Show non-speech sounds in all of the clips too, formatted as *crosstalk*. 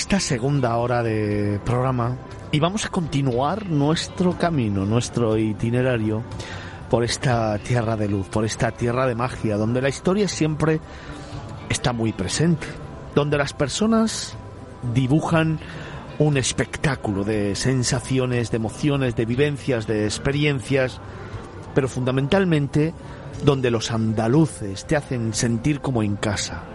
Esta segunda hora de programa y vamos a continuar nuestro camino, nuestro itinerario por esta tierra de luz, por esta tierra de magia, donde la historia siempre está muy presente, donde las personas dibujan un espectáculo de sensaciones, de emociones, de vivencias, de experiencias, pero fundamentalmente donde los andaluces te hacen sentir como en casa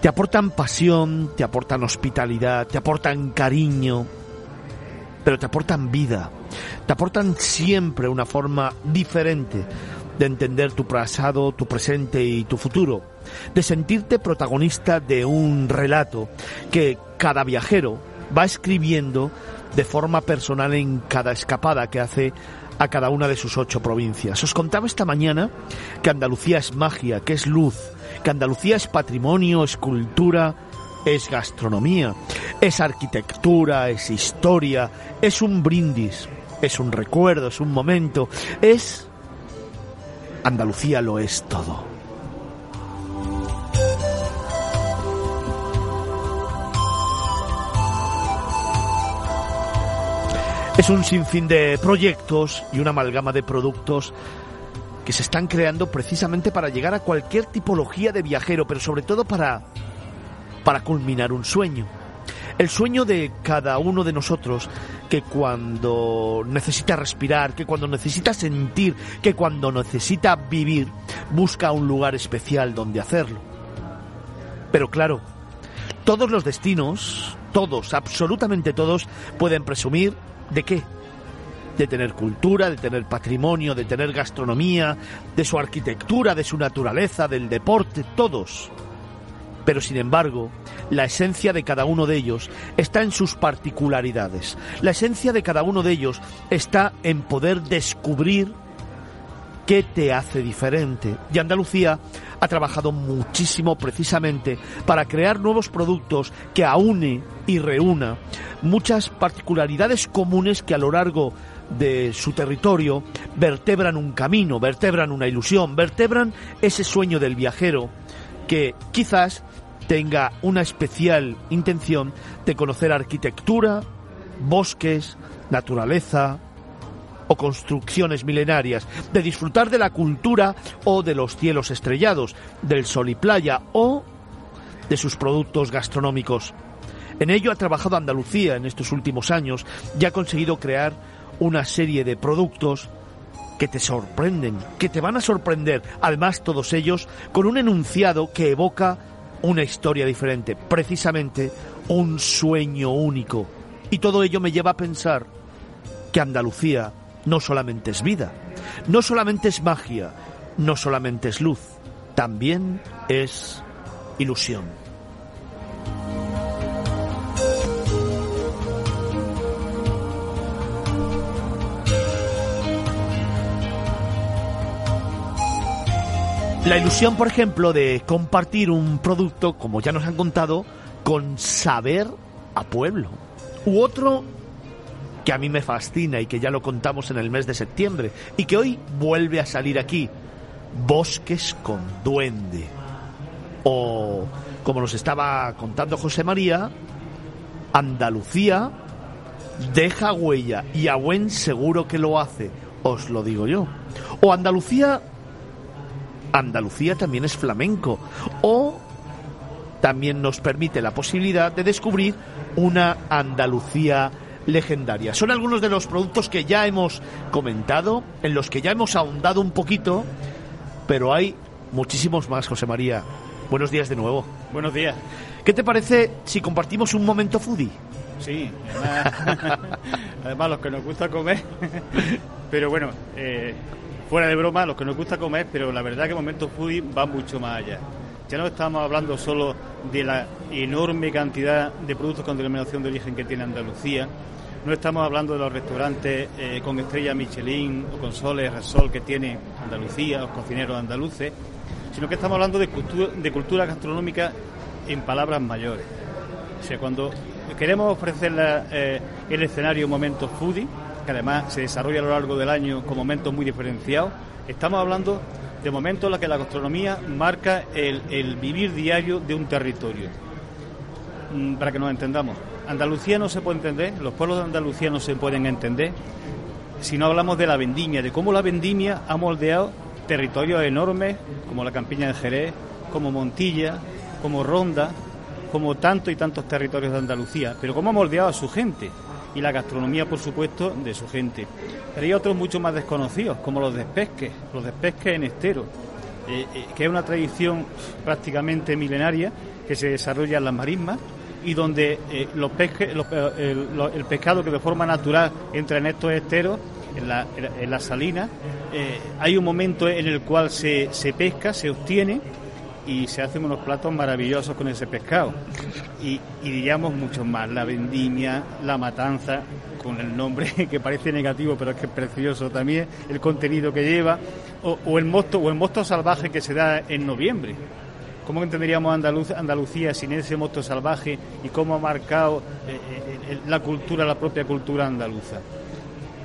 te aportan pasión, te aportan hospitalidad, te aportan cariño, pero te aportan vida, te aportan siempre una forma diferente de entender tu pasado, tu presente y tu futuro, de sentirte protagonista de un relato que cada viajero va escribiendo de forma personal en cada escapada que hace a cada una de sus ocho provincias. Os contaba esta mañana que Andalucía es magia, que es luz, que Andalucía es patrimonio, es cultura, es gastronomía, es arquitectura, es historia, es un brindis, es un recuerdo, es un momento, es... Andalucía lo es todo. Es un sinfín de proyectos y una amalgama de productos que se están creando precisamente para llegar a cualquier tipología de viajero, pero sobre todo para para culminar un sueño. El sueño de cada uno de nosotros que cuando necesita respirar, que cuando necesita sentir, que cuando necesita vivir, busca un lugar especial donde hacerlo. Pero claro, todos los destinos, todos, absolutamente todos, pueden presumir ¿De qué? De tener cultura, de tener patrimonio, de tener gastronomía, de su arquitectura, de su naturaleza, del deporte, todos. Pero sin embargo, la esencia de cada uno de ellos está en sus particularidades. La esencia de cada uno de ellos está en poder descubrir qué te hace diferente. Y Andalucía ha trabajado muchísimo precisamente para crear nuevos productos que aúne y reúna muchas particularidades comunes que a lo largo de su territorio vertebran un camino, vertebran una ilusión, vertebran ese sueño del viajero que quizás tenga una especial intención de conocer arquitectura, bosques, naturaleza, o construcciones milenarias, de disfrutar de la cultura o de los cielos estrellados, del sol y playa o de sus productos gastronómicos. En ello ha trabajado Andalucía en estos últimos años y ha conseguido crear una serie de productos que te sorprenden, que te van a sorprender, además todos ellos con un enunciado que evoca una historia diferente, precisamente un sueño único. Y todo ello me lleva a pensar que Andalucía no solamente es vida, no solamente es magia, no solamente es luz, también es ilusión. La ilusión, por ejemplo, de compartir un producto, como ya nos han contado, con saber a pueblo. U otro que a mí me fascina y que ya lo contamos en el mes de septiembre y que hoy vuelve a salir aquí. Bosques con duende. O, como nos estaba contando José María, Andalucía deja huella y a buen seguro que lo hace, os lo digo yo. O Andalucía Andalucía también es flamenco. O también nos permite la posibilidad de descubrir una Andalucía legendaria. Son algunos de los productos que ya hemos comentado, en los que ya hemos ahondado un poquito, pero hay muchísimos más, José María. Buenos días de nuevo. Buenos días. ¿Qué te parece si compartimos un momento foodie? Sí, además, *laughs* los que nos gusta comer, *laughs* pero bueno, eh, fuera de broma, los que nos gusta comer, pero la verdad que momento foodie va mucho más allá. Ya no estamos hablando solo de la enorme cantidad de productos con denominación de origen que tiene Andalucía, no estamos hablando de los restaurantes eh, con estrella Michelin o con soles Resol que tiene Andalucía, los cocineros andaluces, sino que estamos hablando de cultura, gastronómica en palabras mayores. O sea, cuando queremos ofrecer eh, el escenario Momentos Foodie, que además se desarrolla a lo largo del año con momentos muy diferenciados, estamos hablando de momentos en los que la gastronomía marca el, vivir diario de un territorio. Mm, para que nos entendamos, Andalucía no se puede entender, los pueblos de Andalucía no se pueden entender si no hablamos de la vendimia, de cómo la vendimia ha moldeado territorios enormes como la campiña de Jerez, como Montilla, como Ronda, como tantos y tantos territorios de Andalucía, pero cómo ha moldeado a su gente y la gastronomía, por supuesto, de su gente. Pero hay otros mucho más desconocidos, como los despesques, los despesques en estero, eh, eh, que es una tradición prácticamente milenaria que se desarrolla en las marismas y donde eh, los pesques, eh, el, pescado que de forma natural entra en estos esteros, en la, en la salina, eh, hay un momento en el cual se, se pesca, se obtiene y se hacen unos platos maravillosos con ese pescado. Y, y diríamos mucho más, la vendimia, la matanza, con el nombre *laughs* que parece negativo, pero es que es precioso también, el contenido que lleva, o, el mosto, o el mosto salvaje que se da en noviembre. ¿Cómo entenderíamos Andalucía sin ese moto salvaje y cómo ha marcado eh, eh, la cultura, la propia cultura andaluza?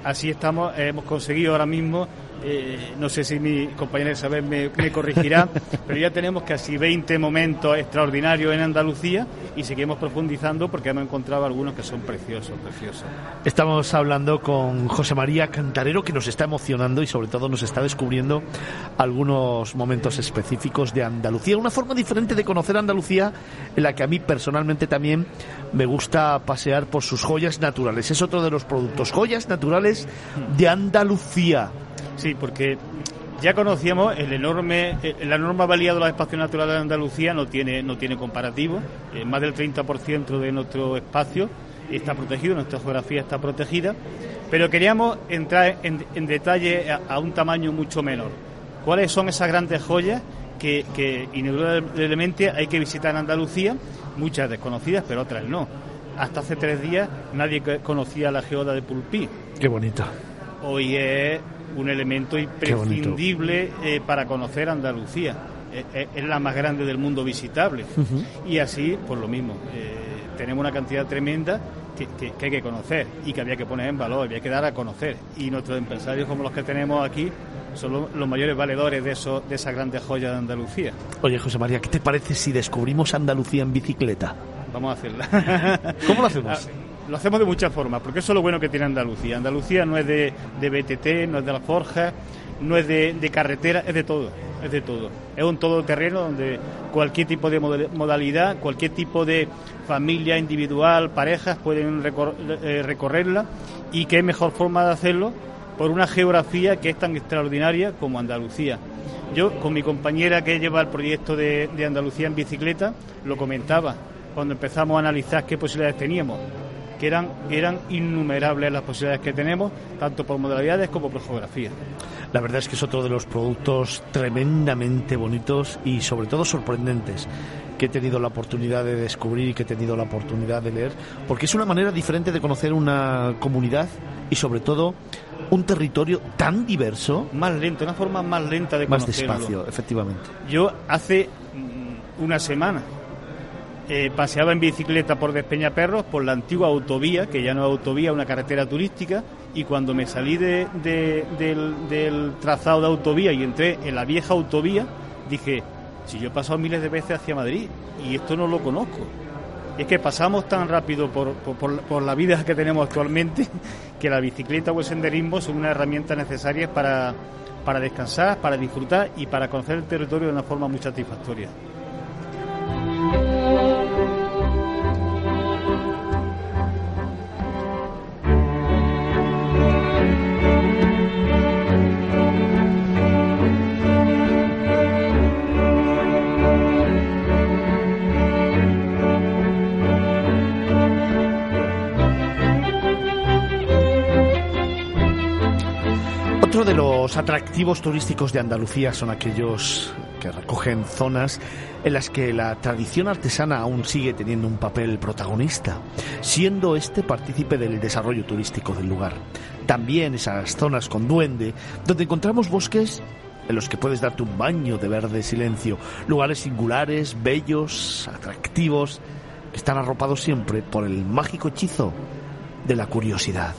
Así estamos, hemos conseguido ahora mismo eh, no sé si mi compañera Isabel me, me corregirá, *laughs* pero ya tenemos casi 20 momentos extraordinarios en Andalucía y seguimos profundizando porque hemos encontrado algunos que son preciosos, preciosos. Estamos hablando con José María Cantarero que nos está emocionando y sobre todo nos está descubriendo algunos momentos específicos de Andalucía, una forma diferente de conocer Andalucía en la que a mí personalmente también me gusta pasear por sus joyas naturales. Es otro de los productos, joyas naturales de Andalucía. Sí, porque ya conocíamos el enorme, eh, la enorme valía de los espacios naturales de Andalucía, no tiene, no tiene comparativo. Eh, más del 30% de nuestro espacio está protegido, nuestra geografía está protegida, pero queríamos entrar en, en detalle a, a, un tamaño mucho menor. ¿Cuáles son esas grandes joyas que, que indudablemente hay que visitar en Andalucía? Muchas desconocidas, pero otras no. Hasta hace tres días nadie conocía la geoda de Pulpí. Qué bonito. Hoy es un elemento imprescindible eh, para conocer Andalucía. Eh, eh, es la más grande del mundo visitable. Uh -huh. Y así, pues lo mismo. Tenemos una cantidad tremenda que, que, que, hay que conocer y que había que poner en valor, había que dar a conocer. Y nuestros empresarios, como los que tenemos aquí, son los, los mayores valedores de, eso, de esas grandes joyas de Andalucía. Oye, José María, ¿qué te parece si descubrimos Andalucía en bicicleta? Vamos a hacerla. ¿Cómo lo hacemos? *laughs* lo hacemos de muchas formas, porque eso es lo bueno que tiene Andalucía. Andalucía no es de, de BTT, no es de la forja, no es de, de, carretera, es de todo, es de todo. Es un todoterreno donde cualquier tipo de modalidad, cualquier tipo de familia individual, parejas pueden eh, recorrerla y qué mejor forma de hacerlo por una geografía que es tan extraordinaria como Andalucía. Yo, con mi compañera que lleva el proyecto de Andalucía en bicicleta, lo comentaba cuando empezamos a analizar qué posibilidades teníamos que eran, eran innumerables las posibilidades que tenemos, tanto por modalidades como por geografía. La verdad es que es otro de los productos tremendamente bonitos y sobre todo sorprendentes que he tenido la oportunidad de descubrir y que he tenido la oportunidad de leer, porque es una manera diferente de conocer una comunidad y sobre todo un territorio tan diverso. Más lento, una forma más lenta de conocerlo. Más despacio, efectivamente. Yo hace una semana eh, paseaba en bicicleta por Despeñaperros, por la antigua autovía, que ya no es autovía, una carretera turística, y cuando me salí de, de, del, del, trazado de autovía y entré en la vieja autovía, dije, si yo he pasado miles de veces hacia Madrid y esto no lo conozco. Es que pasamos tan rápido por, por, por la vida que tenemos actualmente *laughs* que la bicicleta o el senderismo son una herramienta necesaria para para descansar, para disfrutar y para conocer el territorio de una forma muy satisfactoria. Los atractivos turísticos de Andalucía son aquellos que recogen zonas en las que la tradición artesana aún sigue teniendo un papel protagonista, siendo este partícipe del desarrollo turístico del lugar. También esas zonas con duende, donde encontramos bosques en los que puedes darte un baño de verde silencio, lugares singulares, bellos, atractivos, que están arropados siempre por el mágico hechizo de la curiosidad.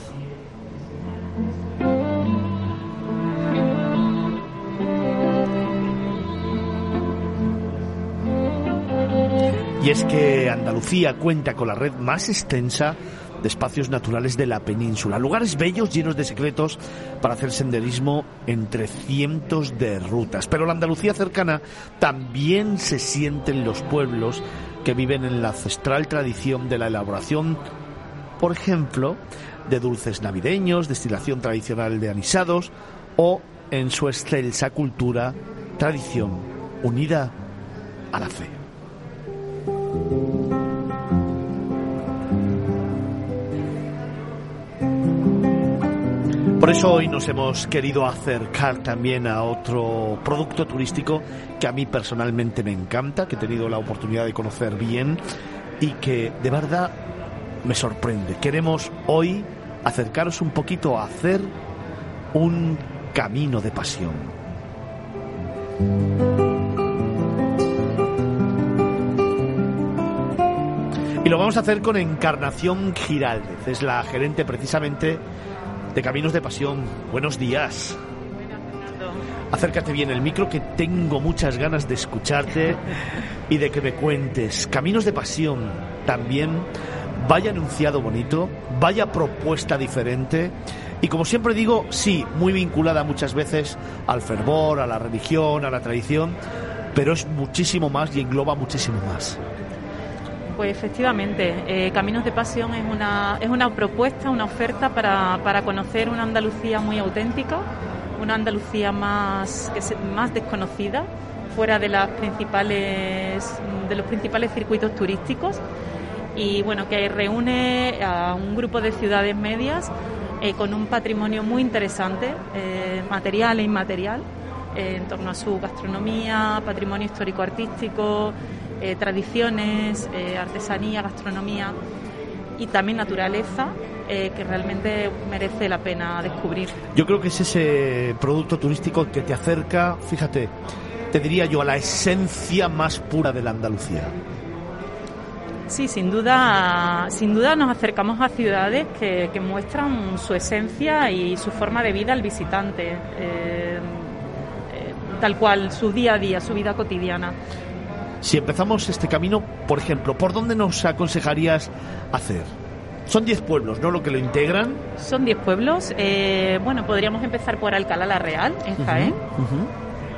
Y es que Andalucía cuenta con la red más extensa de espacios naturales de la península, lugares bellos llenos de secretos para hacer senderismo entre cientos de rutas. Pero la Andalucía cercana también se siente en los pueblos que viven en la ancestral tradición de la elaboración, por ejemplo, de dulces navideños, destilación tradicional de anisados o en su excelsa cultura, tradición unida a la fe. Por eso hoy nos hemos querido acercar también a otro producto turístico que a mí personalmente me encanta, que he tenido la oportunidad de conocer bien y que de verdad me sorprende. Queremos hoy acercaros un poquito a hacer un camino de pasión. Y lo vamos a hacer con Encarnación Giraldez, es la gerente precisamente de Caminos de Pasión. Buenos días. Acércate bien el micro que tengo muchas ganas de escucharte y de que me cuentes. Caminos de Pasión también. Vaya anunciado bonito, vaya propuesta diferente y como siempre digo, sí, muy vinculada muchas veces al fervor, a la religión, a la tradición, pero es muchísimo más y engloba muchísimo más. Pues efectivamente, eh, Caminos de Pasión es una, es una propuesta, una oferta para, para conocer una Andalucía muy auténtica, una Andalucía más, más desconocida, fuera de, las principales, de los principales circuitos turísticos. Y bueno, que reúne a un grupo de ciudades medias eh, con un patrimonio muy interesante, eh, material e inmaterial, en torno a su gastronomía, patrimonio histórico-artístico, eh, tradiciones, eh, artesanía, gastronomía y también naturaleza eh, que realmente merece la pena descubrir. Yo creo que es ese producto turístico que te acerca, fíjate, te diría yo, a la esencia más pura de la Andalucía. Sí, sin duda, sin duda nos acercamos a ciudades que, que muestran su esencia y su forma de vida al visitante, eh, eh, tal cual, su día a día, su vida cotidiana. Si empezamos este camino, por ejemplo, ¿por dónde nos aconsejarías hacer? Son 10 pueblos, ¿no? Lo que lo integran. Son 10 pueblos. eh, bueno, podríamos empezar por Alcalá la Real, en Jaén.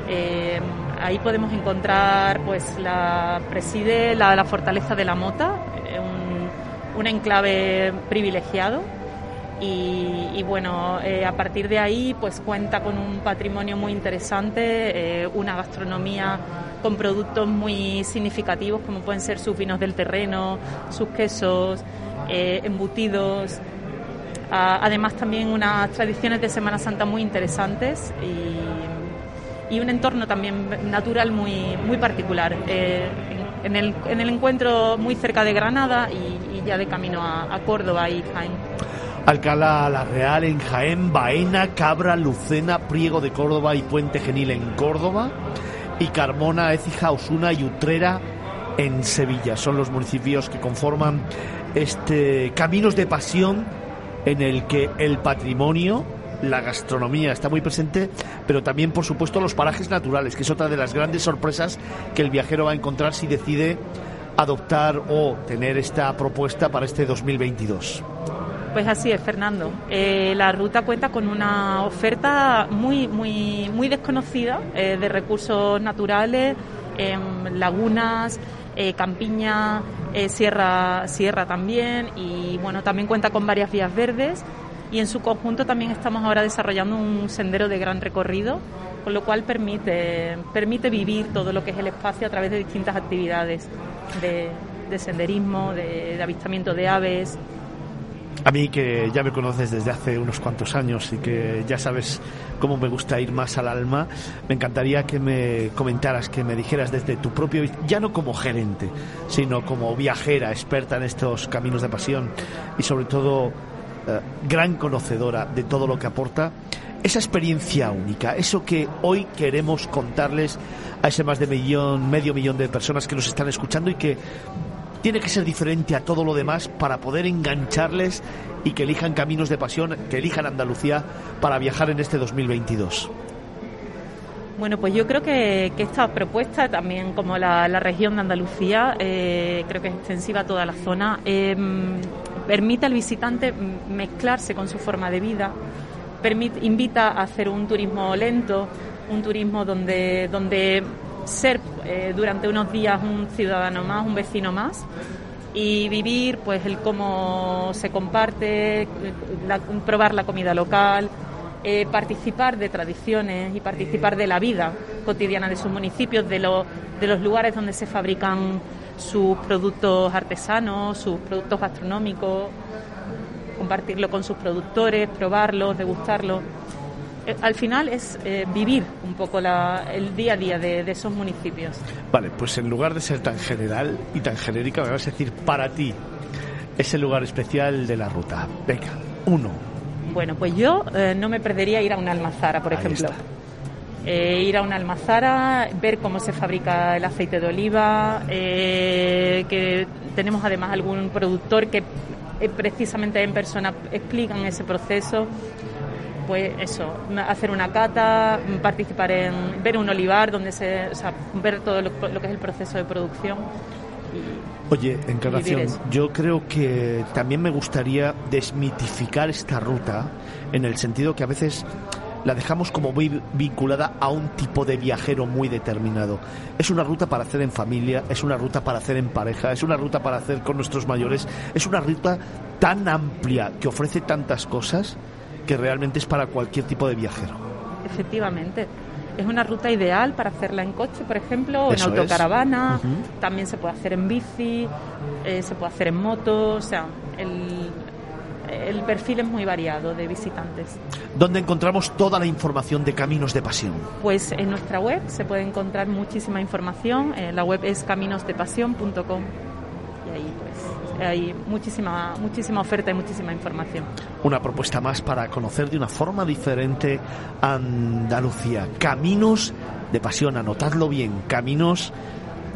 Eh, ahí podemos encontrar, pues, la preside la, la fortaleza de la Mota, eh, un, un enclave privilegiado. Y, y bueno, eh, a partir de ahí, pues cuenta con un patrimonio muy interesante, una gastronomía con productos muy significativos, como pueden ser sus vinos del terreno, sus quesos, eh, embutidos. Ah, además, también unas tradiciones de Semana Santa muy interesantes y, un entorno también natural muy, muy particular. Eh, en, el, en el encuentro muy cerca de Granada y, ya de camino a, a Córdoba y Jaén. Alcalá la Real en Jaén, Baena, Cabra, Lucena, Priego de Córdoba y Puente Genil en Córdoba. Y Carmona, Écija, Osuna y Utrera en Sevilla. Son los municipios que conforman este Caminos de Pasión en el que el patrimonio, la gastronomía está muy presente, pero también, por supuesto, los parajes naturales, que es otra de las grandes sorpresas que el viajero va a encontrar si decide adoptar o tener esta propuesta para este 2022. Pues así es, Fernando. Eh, la ruta cuenta con una oferta muy, muy, muy desconocida eh, de recursos naturales, em, lagunas, eh, campiña, sierra, sierra también, y bueno, también cuenta con varias vías verdes. Y en su conjunto también estamos ahora desarrollando un sendero de gran recorrido, con lo cual permite, permite vivir todo lo que es el espacio a través de distintas actividades de, senderismo, de avistamiento de aves, a mí que ya me conoces desde hace unos cuantos años y que ya sabes cómo me gusta ir más al alma, me encantaría que me comentaras, que me dijeras desde tu propio, ya no como gerente, sino como viajera, experta en estos caminos de pasión y sobre todo eh, gran conocedora de todo lo que aporta, esa experiencia única, eso que hoy queremos contarles a ese más de millón, medio millón de personas que nos están escuchando y que tiene que ser diferente a todo lo demás para poder engancharles y que elijan caminos de pasión, que elijan Andalucía para viajar en este 2022. Bueno, pues yo creo que, esta propuesta, también como la, región de Andalucía, eh, creo que es extensiva a toda la zona, em, permite al visitante mezclarse con su forma de vida, permite, invita a hacer un turismo lento, un turismo donde, donde ser eh, durante unos días un ciudadano más, un vecino más y vivir pues el cómo se comparte, probar la comida local, eh, participar de tradiciones y participar de la vida cotidiana de sus municipios, de, de los lugares donde se fabrican sus productos artesanos, sus productos gastronómicos, compartirlo con sus productores, probarlos, degustarlos. Eh, al final es eh, vivir un poco el día a día de, esos municipios. Vale, pues en lugar de ser tan general y tan genérica, me vas a decir para ti ese lugar especial de la ruta. Venga, uno. Bueno, pues yo eh, no me perdería ir a una almazara, por ejemplo. ir a una almazara, ver cómo se fabrica el aceite de oliva, que tenemos además algún productor que precisamente en persona explican ese proceso pues eso, hacer una cata, participar en, ver un olivar, donde se, o sea, ver todo lo, que es el proceso de producción. Oye, Encarnación, yo creo que también me gustaría desmitificar esta ruta en el sentido que a veces la dejamos como muy vinculada a un tipo de viajero muy determinado. Es una ruta para hacer en familia, es una ruta para hacer en pareja, es una ruta para hacer con nuestros mayores, es una ruta tan amplia que ofrece tantas cosas que realmente es para cualquier tipo de viajero. Efectivamente. Es una ruta ideal para hacerla en coche, por ejemplo, o en autocaravana. También se puede hacer en bici, eh, se puede hacer en moto. O sea, el, el perfil es muy variado de visitantes. ¿Dónde encontramos toda la información de Caminos de Pasión? Pues en nuestra web se puede encontrar muchísima información. Eh, la web es caminosdepasión.com hay muchísima, muchísima oferta y muchísima información. Una propuesta más para conocer de una forma diferente Andalucía. Caminos de pasión, anotadlo bien, caminos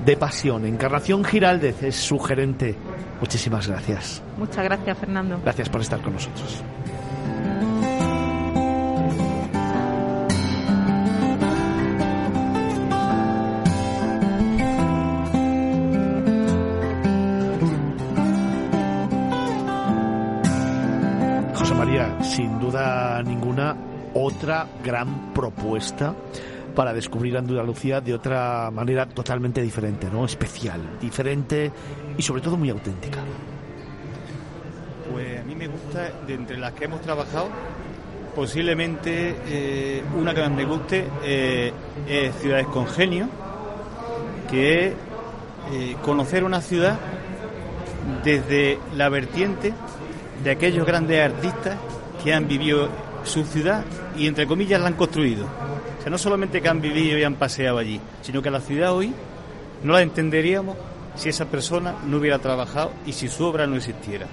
de pasión. Encarnación Giraldez es su gerente. Muchísimas gracias. Muchas gracias, Fernando. Gracias por estar con nosotros. Sin duda ninguna, otra gran propuesta para descubrir Andalucía de otra manera totalmente diferente, ¿no? Especial, diferente y sobre todo muy auténtica. Pues a mí me gusta, de entre las que hemos trabajado, posiblemente eh, una que más me guste eh, es Ciudades con Genio, que es eh, conocer una ciudad desde la vertiente de aquellos grandes artistas que han vivido su ciudad y entre comillas la han construido. O sea, no solamente que han vivido y han paseado allí, sino que la ciudad hoy no la entenderíamos si esa persona no hubiera trabajado y si su obra no existiera.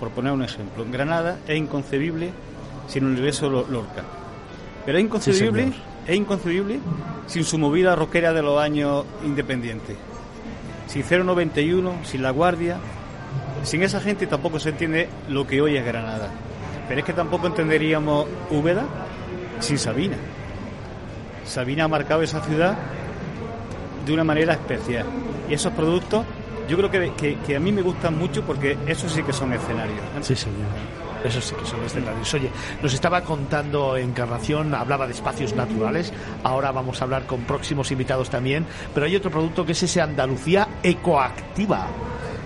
Por poner un ejemplo, Granada es inconcebible sin el universo Lorca. Pero es inconcebible, es inconcebible sin su movida rockera de los años independientes. Sin 091, sin La Guardia, sin esa gente tampoco se entiende lo que hoy es Granada. Pero es que tampoco entenderíamos Úbeda sin Sabina. Sabina ha marcado esa ciudad de una manera especial. Y esos productos yo creo que, a mí me gustan mucho porque esos sí que son escenarios. Sí, señor. Eso sí que son escenarios. Oye, nos estaba contando Encarnación, hablaba de espacios naturales, ahora vamos a hablar con próximos invitados también, pero hay otro producto que es ese Andalucía Ecoactiva.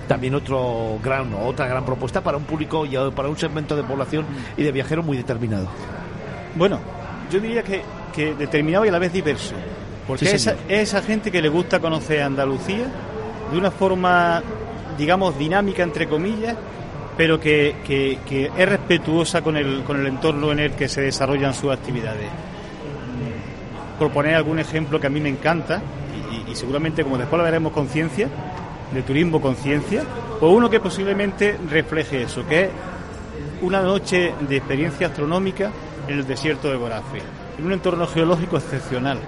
También otro gran, otra gran propuesta para un público y para un segmento de población y de viajeros muy determinado. Bueno, yo diría que, que determinado y a la vez diverso. Porque Sí, es, esa, señor. es esa gente que le gusta conocer Andalucía de una forma, digamos, dinámica, entre comillas, pero que, que- que es respetuosa con el, con el entorno en el que se desarrollan sus actividades. Proponer algún ejemplo que a mí me encanta, y, y- seguramente como después lo veremos conciencia, de turismo conciencia, o uno que posiblemente refleje eso, que es una noche de experiencia astronómica en el desierto de Gorafe, en un entorno geológico excepcional.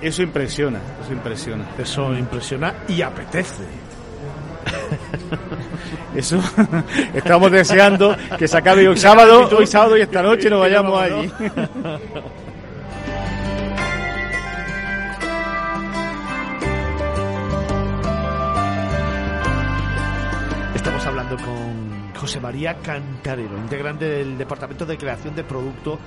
Eso impresiona, eso impresiona. Eso impresiona y apetece. *laughs* Eso *laughs* estamos deseando que se acabe hoy sábado, hoy sábado y esta noche nos vayamos allí. *laughs* José María Cantarero, integrante del Departamento de Creación de Producto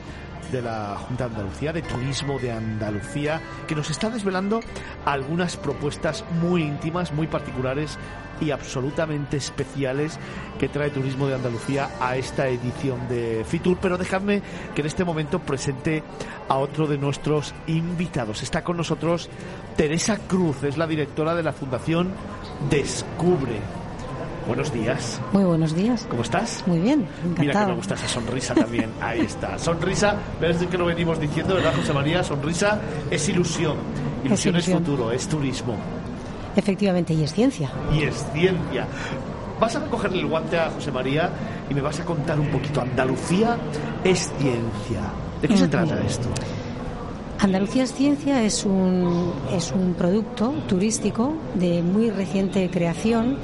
de la Junta de Andalucía, de Turismo de Andalucía, que nos está desvelando algunas propuestas muy íntimas, muy particulares y absolutamente especiales que trae Turismo de Andalucía a esta edición de Fitur. Pero dejadme que en este momento presente a otro de nuestros invitados. Está con nosotros Teresa Cruz, es la directora de la Fundación Descubre. Buenos días. Muy buenos días. ¿Cómo estás? Muy bien, Mira que encantado. me gusta esa sonrisa también. Ahí está. Sonrisa, ves que lo venimos diciendo, ¿verdad, José María? Sonrisa es ilusión. Ilusión es, ilusión. futuro, es turismo Efectivamente, y es ciencia. y es ciencia. Vas a recogerle el guante a José María y me vas a contar un poquito. Andalucía es ciencia. ¿De qué se trata esto? Andalucía es Ciencia es un, es un producto turístico de muy reciente creación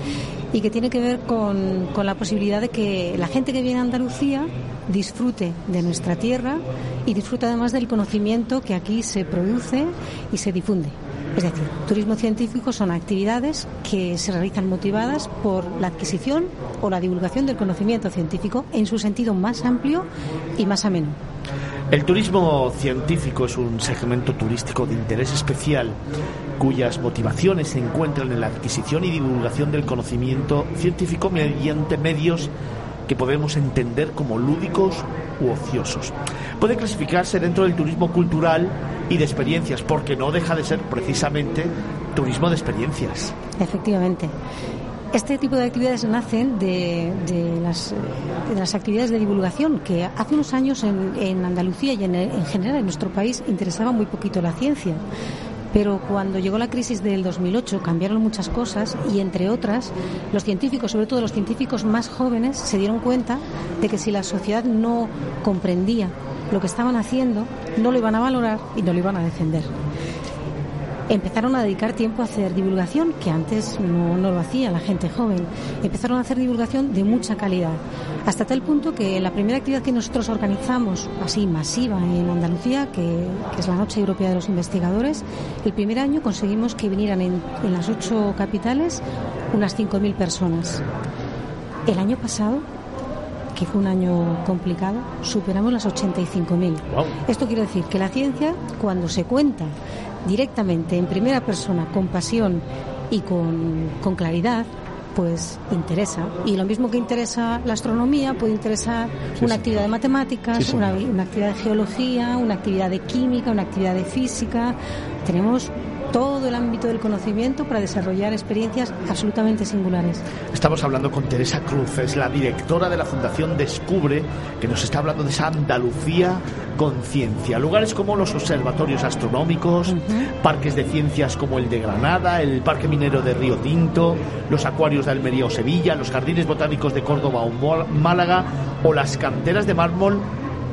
y que tiene que ver con, con la posibilidad de que la gente que viene a Andalucía disfrute de nuestra tierra y disfrute además del conocimiento que aquí se produce y se difunde. Es decir, turismo científico son actividades que se realizan motivadas por la adquisición o la divulgación del conocimiento científico en su sentido más amplio y más ameno. El turismo científico es un segmento turístico de interés especial cuyas motivaciones se encuentran en la adquisición y divulgación del conocimiento científico mediante medios que podemos entender como lúdicos u ociosos. Puede clasificarse dentro del turismo cultural y de experiencias, porque no deja de ser precisamente turismo de experiencias. Efectivamente. Este tipo de actividades nacen de, las, de las actividades de divulgación que hace unos años en, en Andalucía y en, en general en nuestro país interesaba muy poquito la ciencia. Pero cuando llegó la crisis del 2008 cambiaron muchas cosas y entre otras los científicos, sobre todo los científicos más jóvenes, se dieron cuenta de que si la sociedad no comprendía lo que estaban haciendo, no lo iban a valorar y no lo iban a defender empezaron a dedicar tiempo a hacer divulgación, que antes no, no lo hacía la gente joven. Empezaron a hacer divulgación de mucha calidad, hasta tal punto que la primera actividad que nosotros organizamos, así masiva en Andalucía, que, que es la Noche Europea de los Investigadores, el primer año conseguimos que vinieran en, en las ocho capitales unas 5.000 personas. El año pasado que fue un año complicado, superamos las 85.000. Wow. Esto quiere decir que la ciencia, cuando se cuenta directamente, en primera persona, con pasión y con, con claridad, pues interesa. Y lo mismo que interesa la astronomía, puede interesar Sí, una sí. actividad de matemáticas, una, una actividad de geología, una actividad de química, una actividad de física. Tenemos todo el ámbito del conocimiento para desarrollar experiencias absolutamente singulares. Estamos hablando con Teresa Cruz, es la directora de la Fundación Descubre, que nos está hablando de esa Andalucía con ciencia. Lugares como los observatorios astronómicos, parques de ciencias como el de Granada, el Parque Minero de Río Tinto, los acuarios de Almería o Sevilla, los jardines botánicos de Córdoba o Málaga o las canteras de mármol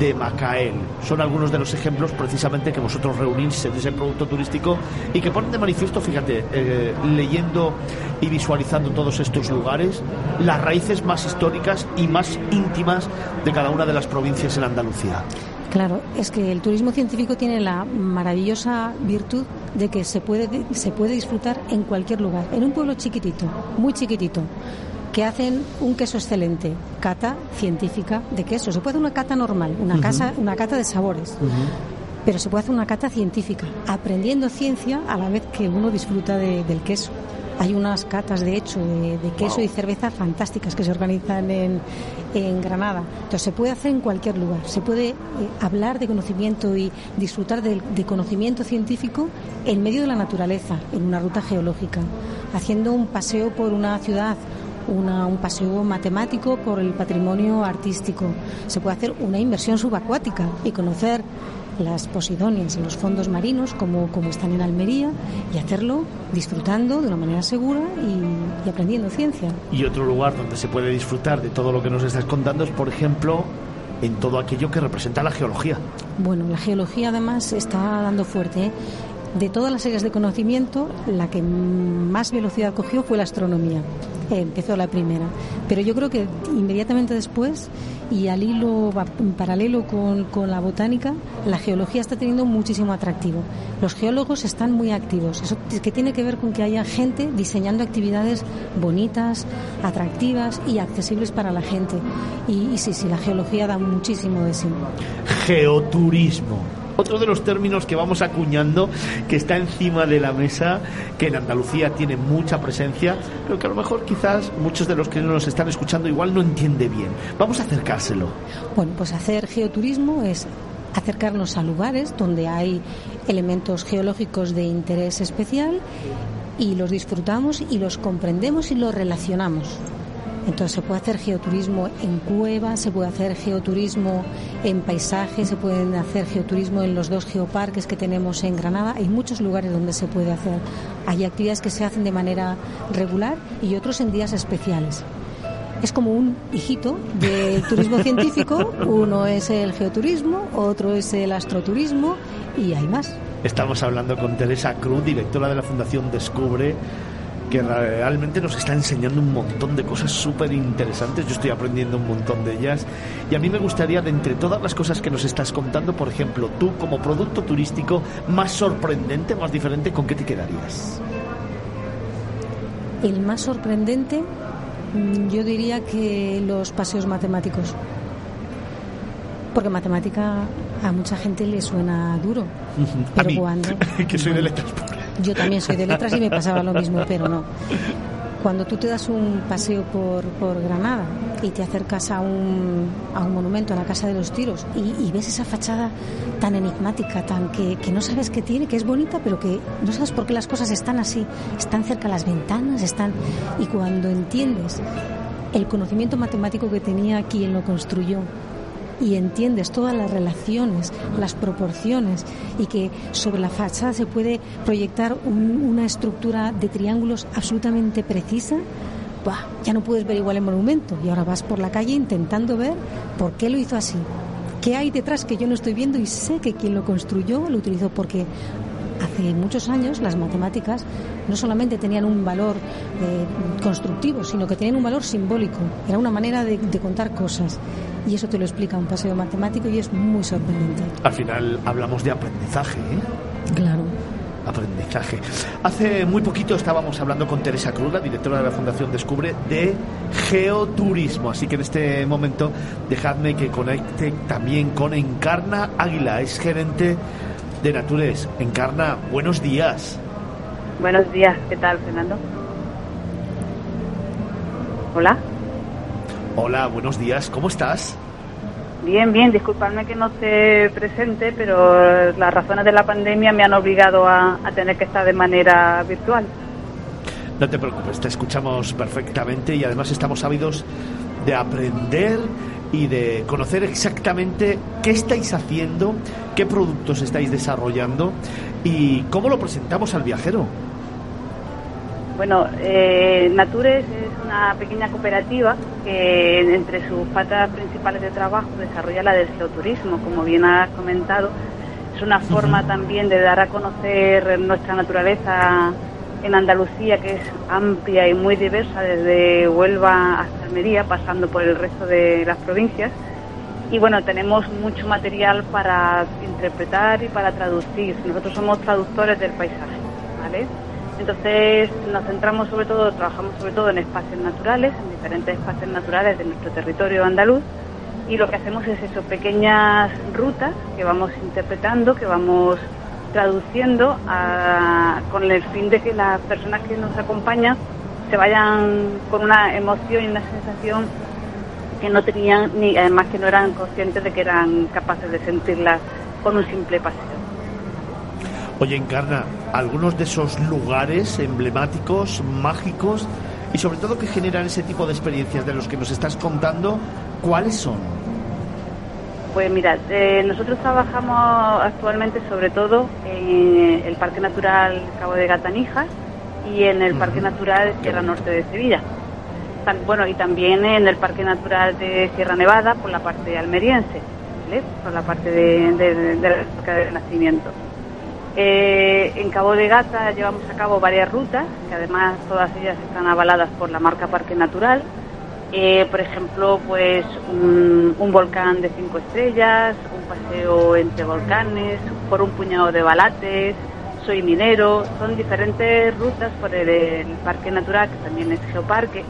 de Macael. Son algunos de los ejemplos precisamente que vosotros reunís en ese producto turístico y que ponen de manifiesto, fíjate, eh, leyendo y visualizando todos estos lugares, las raíces más históricas y más íntimas de cada una de las provincias en Andalucía. Claro, es que el turismo científico tiene la maravillosa virtud de que se puede, se puede disfrutar en cualquier lugar, en un pueblo chiquitito, muy chiquitito, que hacen un queso excelente, cata científica de queso. Se puede hacer una cata normal, una, casa, una cata de sabores, pero se puede hacer una cata científica, aprendiendo ciencia a la vez que uno disfruta del queso. Hay unas catas, de hecho, de, queso y cerveza fantásticas que se organizan en, en, Granada. Entonces, se puede hacer en cualquier lugar. Se puede eh, hablar de conocimiento y disfrutar de, de, conocimiento científico en medio de la naturaleza, en una ruta geológica, haciendo un paseo por una ciudad una, un paseo matemático por el patrimonio artístico. Se puede hacer una inversión subacuática y conocer las posidonias en los fondos marinos como, como están en Almería y hacerlo disfrutando de una manera segura y, y, aprendiendo ciencia. Y otro lugar donde se puede disfrutar de todo lo que nos estás contando es, por ejemplo, en todo aquello que representa la geología. Bueno, la geología además está dando fuerte. ¿eh? De todas las áreas de conocimiento, la que más velocidad cogió fue la astronomía. empezó la primera. Pero yo creo que inmediatamente después, y al hilo en paralelo con, con, la botánica, la geología está teniendo muchísimo atractivo. Los geólogos están muy activos. Eso que tiene que ver con que haya gente diseñando actividades bonitas, atractivas y accesibles para la gente. Y, y sí, sí, la geología da muchísimo de sí. Geoturismo otro de los términos que vamos acuñando, que está encima de la mesa, que en Andalucía tiene mucha presencia, pero que a lo mejor quizás muchos de los que nos están escuchando igual no entiende bien. Vamos a acercárselo. Bueno, pues hacer geoturismo es acercarnos a lugares donde hay elementos geológicos de interés especial y los disfrutamos y los comprendemos y los relacionamos. Entonces se puede hacer geoturismo en cuevas, se puede hacer geoturismo en paisajes, se puede hacer geoturismo en los dos geoparques que tenemos en Granada. Hay muchos lugares donde se puede hacer. Hay actividades que se hacen de manera regular y otros en días especiales. Es como un hijito del turismo *laughs* científico. Uno es el geoturismo, otro es el astroturismo y hay más. Estamos hablando con Teresa Cruz, directora de la Fundación Descubre que realmente nos está enseñando un montón de cosas súper interesantes. Yo estoy aprendiendo un montón de ellas. Y a mí me gustaría, de entre todas las cosas que nos estás contando, por ejemplo, tú como producto turístico más sorprendente, más diferente, ¿con qué te quedarías? El más sorprendente, yo diría que los paseos matemáticos. Porque matemática a mucha gente le suena duro. Pero a mí, cuando. *laughs* que soy de letras yo también soy de letras y me pasaba lo mismo, pero no. Cuando tú te das un paseo por, por Granada y te acercas a un, a un monumento, a la Casa de los Tiros, y, ves esa fachada tan enigmática, tan que, que, no sabes qué tiene, que es bonita, pero que no sabes por qué las cosas están así, están cerca las ventanas, están... Y cuando entiendes el conocimiento matemático que tenía quien lo construyó, y entiendes todas las relaciones, las proporciones y que sobre la fachada se puede proyectar un, una estructura de triángulos absolutamente precisa, ya no puedes ver igual el monumento y ahora vas por la calle intentando ver por qué lo hizo así. ¿Qué hay detrás que yo no estoy viendo y sé que quien lo construyó lo utilizó porque hace muchos años las matemáticas no solamente tenían un valor eh, constructivo, sino que tenían un valor simbólico. Era una manera de, de, contar cosas. Y eso te lo explica un paseo matemático y es muy sorprendente. Al final hablamos de aprendizaje. ¿eh? Claro aprendizaje. Hace muy poquito estábamos hablando con Teresa Cruz, la directora de la Fundación Descubre, de geoturismo. Así que en este momento dejadme que conecte también con Encarna Águila, es gerente de Natures. Encarna, buenos días. Buenos días, ¿qué tal, Fernando? Hola. Hola, buenos días, ¿cómo estás? Bien, bien, disculpadme que no esté presente, pero las razones de la pandemia me han obligado a, a, tener que estar de manera virtual. No te preocupes, te escuchamos perfectamente y además estamos ávidos de aprender y de conocer exactamente qué estáis haciendo, qué productos estáis desarrollando y cómo lo presentamos al viajero. Bueno, eh, Natures es una pequeña cooperativa que entre sus patas principales de trabajo desarrolla la del geoturismo, como bien has comentado. Es una forma también de dar a conocer nuestra naturaleza en Andalucía, que es amplia y muy diversa, desde Huelva hasta Almería, pasando por el resto de las provincias. Y bueno, tenemos mucho material para interpretar y para traducir. Nosotros somos traductores del paisaje, ¿vale? Entonces nos centramos sobre todo, trabajamos sobre todo en espacios naturales, en diferentes espacios naturales de nuestro territorio andaluz y lo que hacemos es eso, pequeñas rutas que vamos interpretando, que vamos traduciendo con el fin de que las personas que nos acompañan se vayan con una emoción y una sensación que no tenían ni además que no eran conscientes de que eran capaces de sentirlas con un simple paseo. Oye, Encarna, algunos de esos lugares emblemáticos, mágicos y sobre todo que generan ese tipo de experiencias de los que nos estás contando, ¿cuáles son? Pues mira, eh, nosotros trabajamos actualmente sobre todo en el Parque Natural Cabo de Gatanijas y en el Parque Natural Sierra Norte de Sevilla. Bueno, y también en el Parque Natural de Sierra Nevada por la parte almeriense, por la parte de, de, de, nacimiento. Eh, en Cabo de Gata llevamos a cabo varias rutas, que además todas ellas están avaladas por la marca Parque Natural. Eh, por ejemplo, pues un, volcán de cinco estrellas, un paseo entre volcanes, por un puñado de balates, soy minero, son diferentes rutas por el, Parque Natural, que también es geoparque,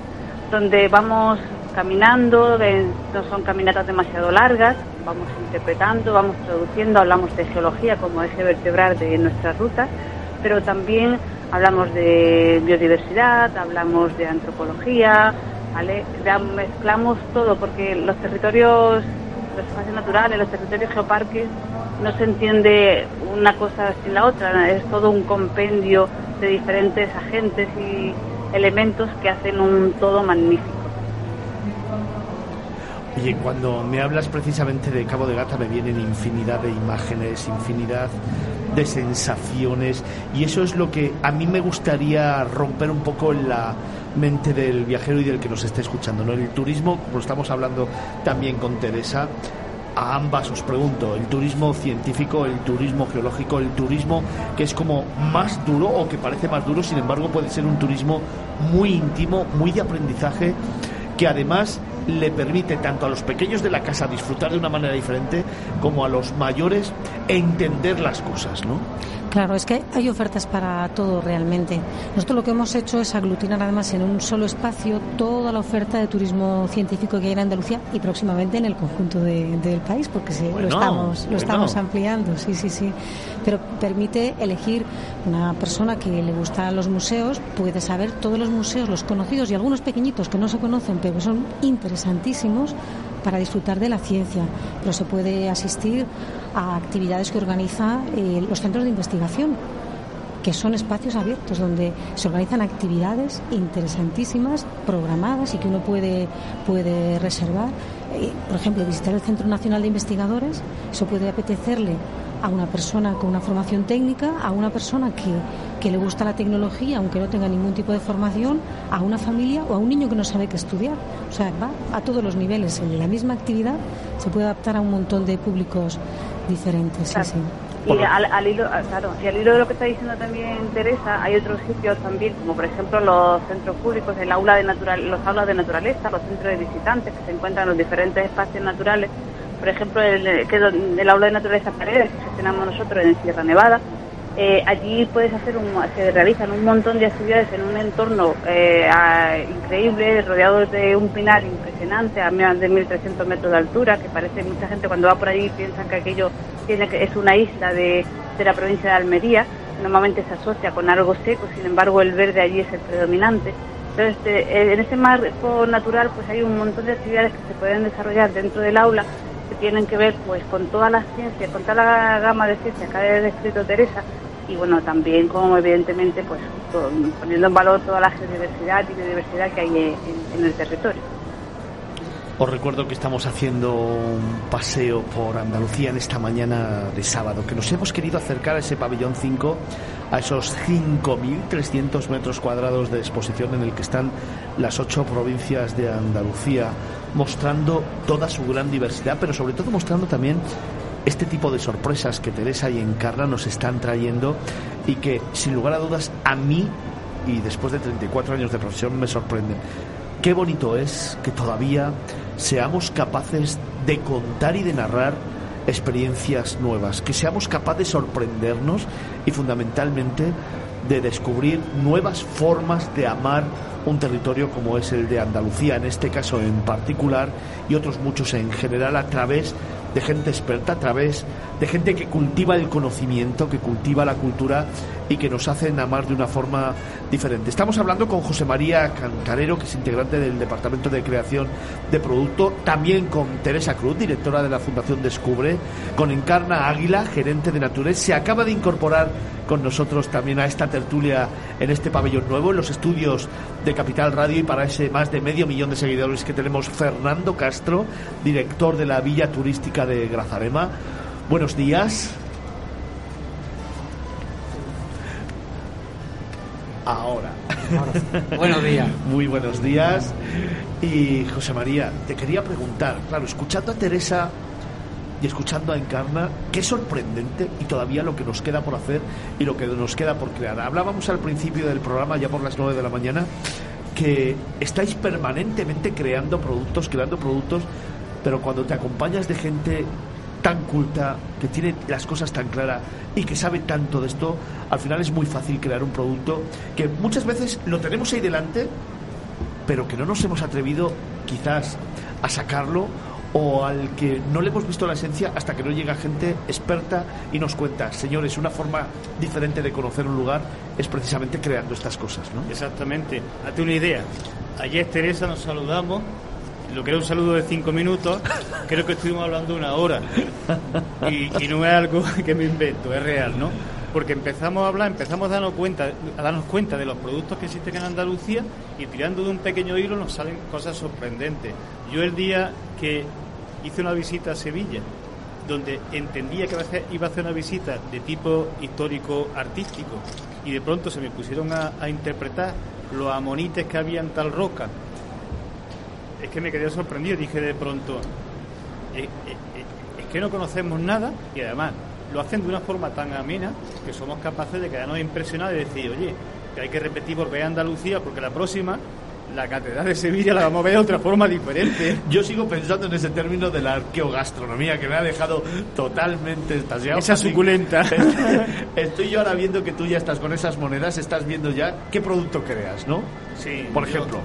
donde vamos caminando, no son caminatas demasiado largas, vamos interpretando, vamos traduciendo, hablamos de geología como eje vertebral de nuestras rutas, pero también hablamos de biodiversidad, hablamos de antropología, ¿vale? mezclamos todo porque los territorios, los espacios naturales, los territorios geoparques, no se entiende una cosa sin la otra, es todo un compendio de diferentes agentes y elementos que hacen un todo magnífico. Oye, cuando me hablas precisamente de Cabo de Gata me vienen infinidad de imágenes, infinidad de sensaciones y eso es lo que a mí me gustaría romper un poco la mente del viajero y del que nos esté escuchando. ¿no? El turismo, como estamos hablando también con Teresa, a ambas os pregunto, el turismo científico, el turismo geológico, el turismo que es como más duro o que parece más duro, sin embargo puede ser un turismo muy íntimo, muy de aprendizaje, que además le permite tanto a los pequeños de la casa disfrutar de una manera diferente como a los mayores entender las cosas, ¿no? Claro, es que hay ofertas para todo realmente. Nosotros lo que hemos hecho es aglutinar además en un solo espacio toda la oferta de turismo científico que hay en Andalucía y próximamente en el conjunto del país, porque lo estamos, lo estamos ampliando, sí, sí, sí. Pero permite elegir una persona que le gustan los museos, puede saber todos los museos, los conocidos y algunos pequeñitos que no se conocen, pero son interesantísimos para disfrutar de la ciencia, pero se puede asistir a actividades que organiza eh, los centros de investigación que son espacios abiertos donde se organizan actividades interesantísimas, programadas y que uno puede, puede reservar. Eh, por ejemplo, visitar el Centro Nacional de Investigadores, eso puede apetecerle a una persona con una formación técnica, a una persona que, que, le gusta la tecnología, aunque no tenga ningún tipo de formación, a una familia o a un niño que no sabe qué estudiar. O sea, va a todos los niveles. En la misma actividad se puede adaptar a un montón de públicos diferentes. Y al, hilo, ah, claro, y al hilo de lo que está diciendo también Teresa, hay otros sitios también, como por ejemplo los centros públicos, el aula de natural, los aulas de naturaleza, los centros de visitantes que se encuentran en los diferentes espacios naturales por ejemplo, el, que el aula de naturaleza Paredes que gestionamos nosotros en Sierra Nevada, eh, allí puedes hacer un, se realizan un montón de actividades en un entorno eh, increíble, rodeado de un pinar impresionante a más de 1.300 metros de altura, que parece mucha gente cuando va por allí piensa que aquello tiene que, es una isla de, de la provincia de Almería, normalmente se asocia con algo seco, sin embargo el verde allí es el predominante. Entonces, eh, en ese marco natural pues hay un montón de actividades que se pueden desarrollar dentro del aula que tienen que ver pues con todas las ciencias, con toda la gama de ciencias que ha descrito Teresa y bueno, también como evidentemente pues poniendo en valor toda la diversidad y biodiversidad que hay en, el territorio. Os recuerdo que estamos haciendo un paseo por Andalucía en esta mañana de sábado, que nos hemos querido acercar a ese pabellón 5, a esos 5.300 metros cuadrados de exposición en el que están las ocho provincias de Andalucía mostrando toda su gran diversidad, pero sobre todo mostrando también este tipo de sorpresas que Teresa y Encarna nos están trayendo y que, sin lugar a dudas, a mí, y después de 34 años de profesión, me sorprenden. Qué bonito es que todavía seamos capaces de contar y de narrar experiencias nuevas, que seamos capaces de sorprendernos y fundamentalmente de descubrir nuevas formas de amar un territorio como es el de Andalucía, en este caso en particular, y otros muchos en general, a través de gente experta, a través de gente que cultiva el conocimiento, que cultiva la cultura y que nos hacen amar de una forma diferente. Estamos hablando con José María Cancarero, que es integrante del Departamento de Creación de Producto, también con Teresa Cruz, directora de la Fundación Descubre, con Encarna Águila, gerente de Nature. Se acaba de incorporar con nosotros también a esta tertulia en este pabellón nuevo, en los estudios de Capital Radio y para ese más de medio millón de seguidores que tenemos, Fernando Castro, director de la Villa Turística de Grazarema. Buenos días. Ahora. *laughs* buenos días. Muy buenos días. Y José María, te quería preguntar, claro, escuchando a Teresa y escuchando a Encarna, qué sorprendente y todavía lo que nos queda por hacer y lo que nos queda por crear. Hablábamos al principio del programa, ya por las 9 de la mañana, que estáis permanentemente creando productos, creando productos, pero cuando te acompañas de gente tan culta, que tiene las cosas tan claras y que sabe tanto de esto, al final es muy fácil crear un producto que muchas veces lo tenemos ahí delante, pero que no nos hemos atrevido quizás a sacarlo o al que no le hemos visto la esencia hasta que no llega gente experta y nos cuenta, señores, una forma diferente de conocer un lugar es precisamente creando estas cosas, ¿no? Exactamente. Hazte una idea. Ayer Teresa nos saludamos lo que era un saludo de cinco minutos, creo que estuvimos hablando una hora. Y, no es algo *laughs* que me invento, es real, ¿no? Porque empezamos a hablar, empezamos a darnos cuenta, a darnos cuenta de los productos que existen en Andalucía y tirando de un pequeño hilo nos salen cosas sorprendentes. Yo el día que hice una visita a Sevilla, donde entendía que iba a hacer una visita de tipo histórico artístico y de pronto se me pusieron a, a interpretar los amonites que había en tal roca es que me quedé sorprendido. Dije de pronto, eh, eh, eh, es que no conocemos nada y además lo hacen de una forma tan amena que somos capaces de quedarnos impresionados y decir, oye, que hay que repetir volver a Andalucía porque la próxima la Catedral de Sevilla la vamos a ver de otra forma diferente. *laughs* Yo sigo pensando en ese término de la arqueogastronomía que me ha dejado totalmente estasiado. Esa suculenta. *laughs* Estoy yo ahora viendo que tú ya estás con esas monedas, estás viendo ya qué producto creas, ¿no? Sí. Por ejemplo.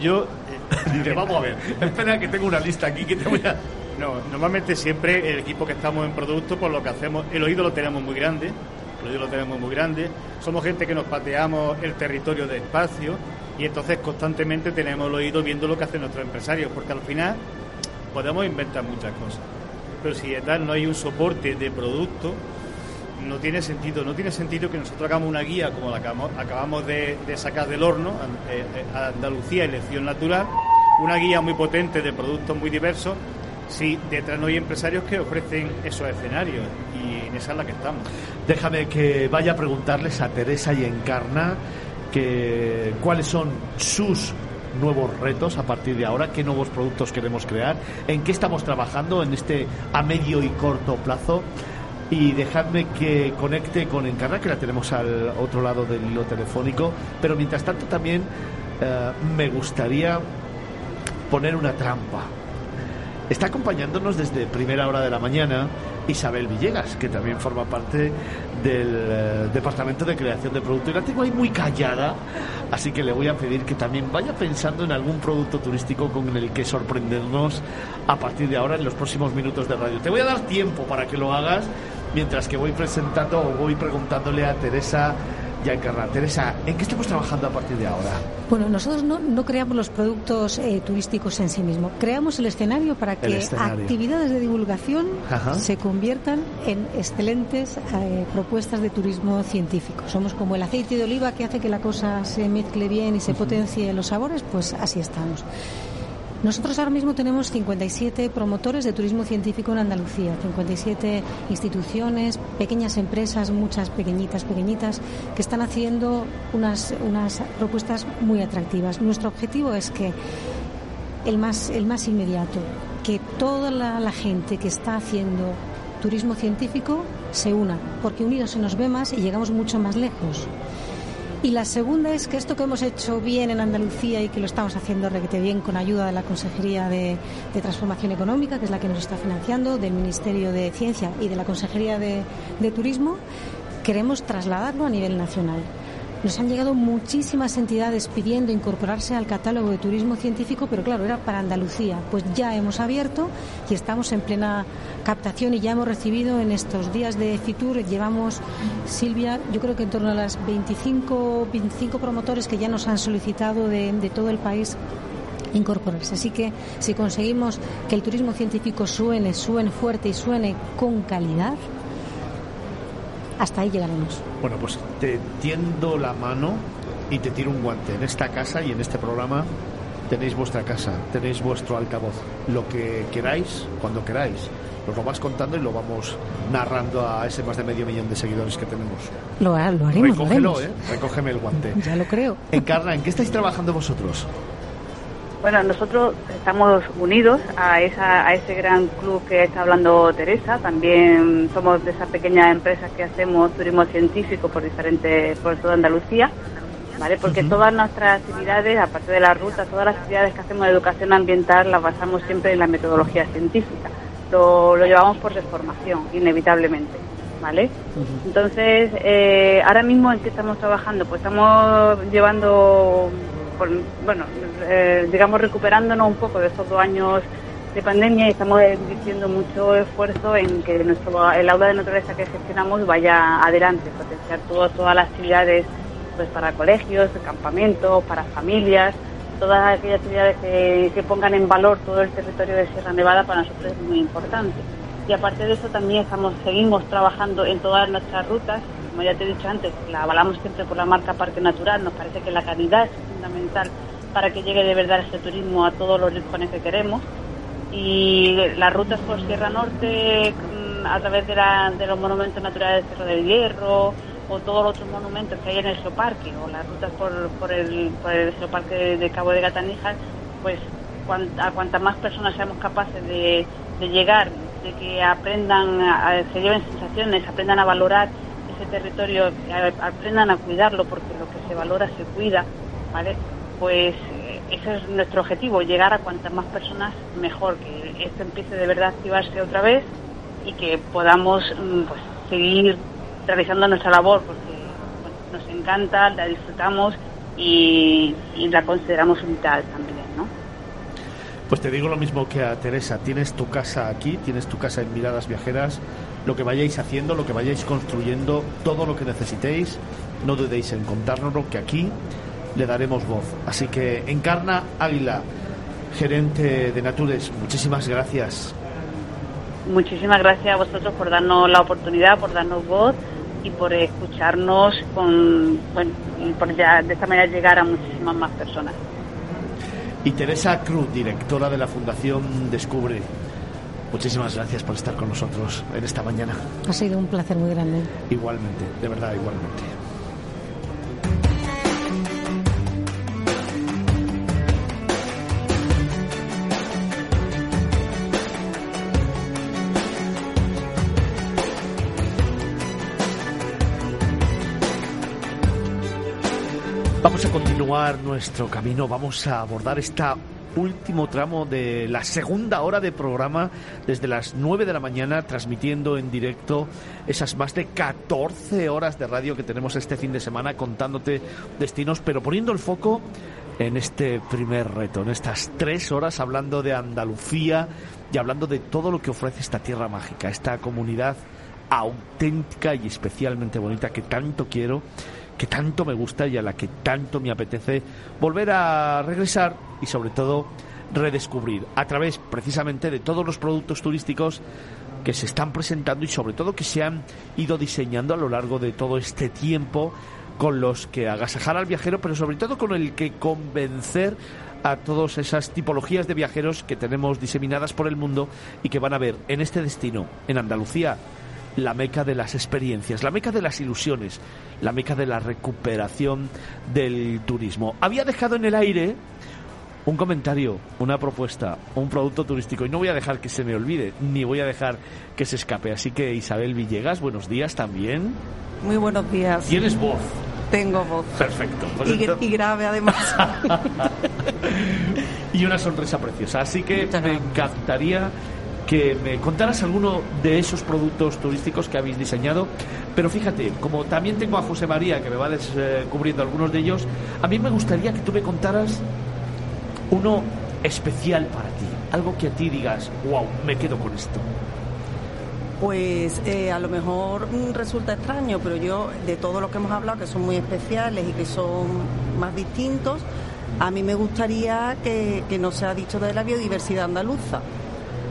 Yo *laughs* Vamos a ver, espera que tengo una lista aquí que te voy a... No, normalmente siempre el equipo que estamos en producto, por lo que hacemos, el oído lo tenemos muy grande, el oído lo tenemos muy grande, somos gente que nos pateamos el territorio de espacio y entonces constantemente tenemos el oído viendo lo que hacen nuestros empresarios, porque al final podemos inventar muchas cosas, pero si de tal no hay un soporte de producto, no tiene sentido. No tiene sentido que nosotros hagamos una guía como la que acabamos de, sacar del horno, eh, eh, Andalucía Elección Natural, una guía muy potente de productos muy diversos, si detrás no hay empresarios que ofrecen esos escenarios y en esa es la que estamos. Déjame que vaya a preguntarles a Teresa y Encarna que, cuáles son sus nuevos retos a partir de ahora, qué nuevos productos queremos crear, en qué estamos trabajando en este a medio y corto plazo y dejadme que conecte con Encarna, que la tenemos al otro lado del hilo telefónico, pero mientras tanto también eh, me gustaría poner una trampa. Está acompañándonos desde primera hora de la mañana Isabel Villegas, que también forma parte del eh, Departamento de Creación de Producto. Y la tengo ahí muy callada, así que le voy a pedir que también vaya pensando en algún producto turístico con el que sorprendernos a partir de ahora en los próximos minutos de radio. Te voy a dar tiempo para que lo hagas mientras que voy presentando o voy preguntándole a Teresa y a Encarna. Teresa, ¿en qué estamos trabajando a partir de ahora? Bueno, nosotros no, creamos los productos eh, turísticos en sí mismos, creamos el escenario para que actividades de divulgación se conviertan en excelentes eh, propuestas de turismo científico. Somos como el aceite de oliva que hace que la cosa se mezcle bien y se potencie los sabores, pues así estamos. Nosotros ahora mismo tenemos 57 promotores de turismo científico en Andalucía, 57 instituciones, pequeñas empresas, muchas pequeñitas, pequeñitas, que están haciendo unas, unas propuestas muy atractivas. Nuestro objetivo es que el más, el más inmediato, que toda la, la gente que está haciendo turismo científico se una, porque unidos se nos ve más y llegamos mucho más lejos. Y la segunda es que esto que hemos hecho bien en Andalucía y que lo estamos haciendo requete bien con ayuda de la Consejería de, Transformación Económica, que es la que nos está financiando, del Ministerio de Ciencia y de la Consejería de, Turismo, queremos trasladarlo a nivel nacional. Nos han llegado muchísimas entidades pidiendo incorporarse al catálogo de turismo científico, pero claro, era para Andalucía. Pues ya hemos abierto y estamos en plena captación y ya hemos recibido en estos días de Fitur, llevamos, Silvia, yo creo que en torno a las 25, 25 promotores que ya nos han solicitado de, de todo el país incorporarse. Así que si conseguimos que el turismo científico suene, suene fuerte y suene con calidad, hasta ahí llegaremos. Bueno, pues te tiendo la mano y te tiro un guante. En esta casa y en este programa tenéis vuestra casa, tenéis vuestro altavoz. Lo que queráis, cuando queráis. Nos lo vas contando y lo vamos narrando a ese más de medio millón de seguidores que tenemos. Lo, lo haremos. lo Recógelo, haremos. ¿eh? Recógeme el guante. *laughs* Ya lo creo. Encarna, ¿en qué estáis trabajando vosotros? Bueno, nosotros estamos unidos a, esa, a ese gran club que está hablando Teresa. También somos de esas pequeñas empresas que hacemos turismo científico por diferentes, por toda Andalucía. ¿Vale? Porque todas nuestras actividades, aparte de las rutas, todas las actividades que hacemos de educación ambiental las basamos siempre en la metodología científica. Lo, lo llevamos por deformación, inevitablemente. ¿Vale? Entonces, eh, ahora mismo en qué estamos trabajando? Pues estamos llevando por- bueno, eh, digamos recuperándonos un poco de estos dos años de pandemia y estamos invirtiendo mucho esfuerzo en que nuestro el aula de naturaleza que gestionamos vaya adelante, potenciar todo- todas las actividades pues para colegios, campamentos, para familias, todas aquellas actividades que, que pongan en valor todo el territorio de Sierra Nevada para nosotros es muy importante. Y aparte de eso también estamos seguimos trabajando en todas nuestras rutas, como ya te he dicho antes, la avalamos siempre por la marca Parque Natural, nos parece que la calidad fundamental para que llegue de verdad ese turismo a todos los rincones que queremos. Y las rutas por Sierra Norte, mm, a través de, la- de los monumentos naturales de Cerro del Hierro, o todos los otros monumentos que hay en el geoparque, o las rutas por, por, el, por el geoparque de, Cabo de Gatanijas, pues a cuantas más personas seamos capaces de, de llegar, de que aprendan, a, se lleven sensaciones, aprendan a valorar ese territorio, aprendan a cuidarlo, porque lo que se valora se cuida, Pues eh, ese es nuestro objetivo, llegar a cuantas más personas mejor, que esto empiece de verdad a activarse otra vez y que podamos mm, pues, seguir realizando nuestra labor, porque nos encanta, la disfrutamos y, y la consideramos vital también, ¿no? Pues te digo lo mismo que a Teresa, tienes tu casa aquí, tienes tu casa en Miradas Viajeras, lo que vayáis haciendo, lo que vayáis construyendo, todo lo que necesitéis, no dudéis en contárnoslo, que aquí le daremos voz. Así que Encarna Águila, gerente de Natures, muchísimas gracias. Muchísimas gracias a vosotros por darnos la oportunidad, por darnos voz y por escucharnos con, bueno, y por ya de esta manera llegar a muchísimas más personas. Y Teresa Cruz, directora de la Fundación Descubre, muchísimas gracias por estar con nosotros en esta mañana. Ha sido un placer muy grande. Igualmente, de verdad, igualmente. Continuar nuestro camino, vamos a abordar esta último tramo de la segunda hora de programa desde las 9 de la mañana transmitiendo en directo esas más de 14 horas de radio que tenemos este fin de semana contándote destinos pero poniendo el foco en este primer reto, en estas tres horas hablando de Andalucía y hablando de todo lo que ofrece esta tierra mágica, esta comunidad auténtica y especialmente bonita que tanto quiero que tanto me gusta y a la que tanto me apetece volver a regresar y sobre todo redescubrir a través precisamente de todos los productos turísticos que se están presentando y sobre todo que se han ido diseñando a lo largo de todo este tiempo con los que agasajar al viajero, pero sobre todo con el que convencer a todas esas tipologías de viajeros que tenemos diseminadas por el mundo y que van a ver en este destino, en Andalucía, la meca de las experiencias, la meca de las ilusiones, la meca de la recuperación del turismo. Había dejado en el aire un comentario, una propuesta, un producto turístico y no voy a dejar que se me olvide, ni voy a dejar que se escape. Así que Isabel Villegas, buenos días también. Muy buenos días. Tienes voz. Tengo voz. Perfecto. Pues Y, entonces- y grave además. *laughs* y una sonrisa preciosa. Así que me encantaría que me contaras alguno de esos productos turísticos que habéis diseñado. Pero fíjate, como también tengo a José María, que me va descubriendo algunos de ellos, a mí me gustaría que tú me contaras uno especial para ti. Algo que a ti digas, wow, me quedo con esto. Pues eh, a lo mejor mm, resulta extraño, pero yo de todo lo que hemos hablado, que son muy especiales y que son más distintos, a mí me gustaría que, que no dicho de la biodiversidad andaluza.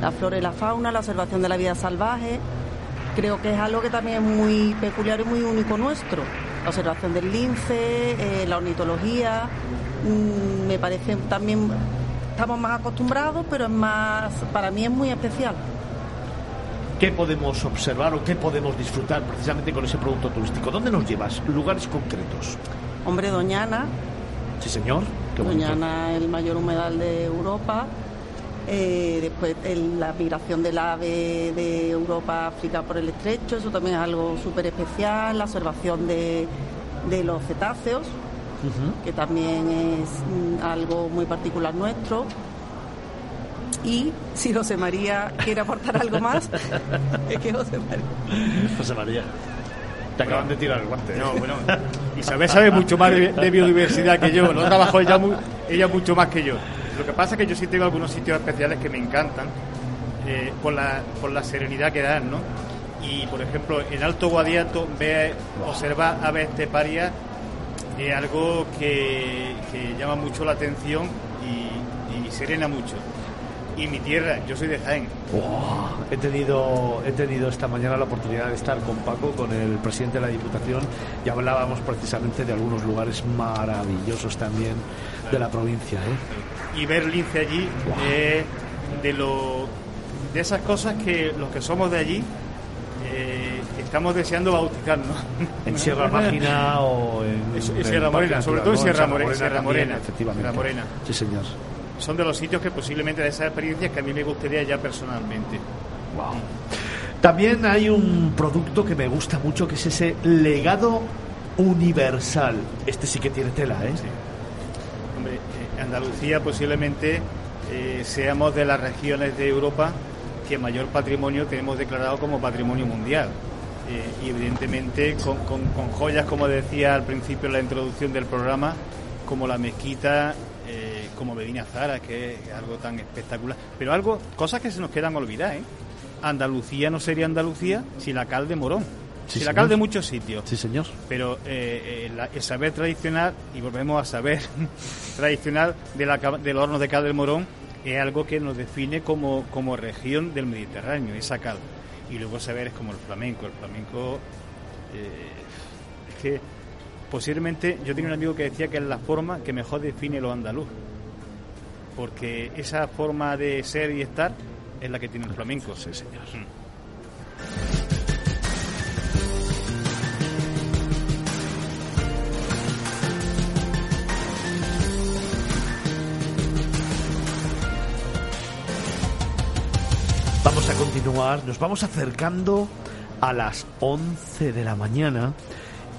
La flora y la fauna, la observación de la vida salvaje, creo que es algo que también es muy peculiar y muy único nuestro. La observación del lince, eh, la ornitología, mm, me parece también, estamos más acostumbrados, pero es más, para mí es muy especial. ¿Qué podemos observar o qué podemos disfrutar precisamente con ese producto turístico? ¿Dónde nos llevas? Lugares concretos. Hombre, Doñana, Sí, señor. Qué. Doñana, el mayor humedal de Europa. Eh, después el- la migración del ave de Europa a África por el estrecho, eso también es algo súper especial. La observación de, de los cetáceos, que también es mm, algo muy particular nuestro. Y si José María quiere aportar algo más, *laughs* es que José María. José María. Te acaban de tirar el guante. No, bueno, Isabel sabe mucho más de, de biodiversidad que yo, no trabajó ella, mu- ella mucho más que yo. Lo que pasa es que yo sí tengo algunos sitios especiales que me encantan, eh, por, la, por la serenidad que dan, ¿no? Y, por ejemplo, en Alto Guadiato, ve, observar aves esteparias es algo que, que llama mucho la atención y, y serena mucho. Y mi tierra, yo soy de Jaén, he tenido he tenido esta mañana la oportunidad de estar con Paco, con el presidente de la Diputación, y hablábamos precisamente de algunos lugares maravillosos también de la provincia. ¿eh? y ver lince allí es de lo de esas cosas que los que somos de allí eh, estamos deseando bautizarnos En Sierra Mágina o en, En Sierra Morena, sobre todo en. Sierra Morena, Sierra también, Morena, efectivamente. Sierra Morena. Sí, señor. Son de los sitios que posiblemente de esas experiencias que a mí me gustaría ya personalmente Wow. También hay un producto que me gusta mucho que es ese legado universal. Este sí que tiene tela, ¿eh? Hombre, eh, Andalucía posiblemente eh, seamos de las regiones de Europa que mayor patrimonio tenemos declarado como patrimonio mundial. Eh, y evidentemente con, con- con joyas, como decía al principio en la introducción del programa, como la mezquita, como Medina Zara, que es algo tan espectacular. Pero algo, cosas que se nos quedan olvidadas, ¿eh? Andalucía no sería Andalucía si la cal de Morón. Sí, si la cal de muchos sitios Sí, señor. pero eh, eh, la- el saber tradicional, y volvemos a saber *laughs* tradicional de la, del horno de cal del Morón, es algo que nos define como, como región del Mediterráneo, esa cal. Y luego saber es como el flamenco. El flamenco eh, es que posiblemente yo tenía un amigo que decía que es la forma que mejor define lo andaluz. Porque esa forma de ser y estar es la que tiene el flamenco. Sí, señor. Vamos a continuar, nos vamos acercando a las 11 de la mañana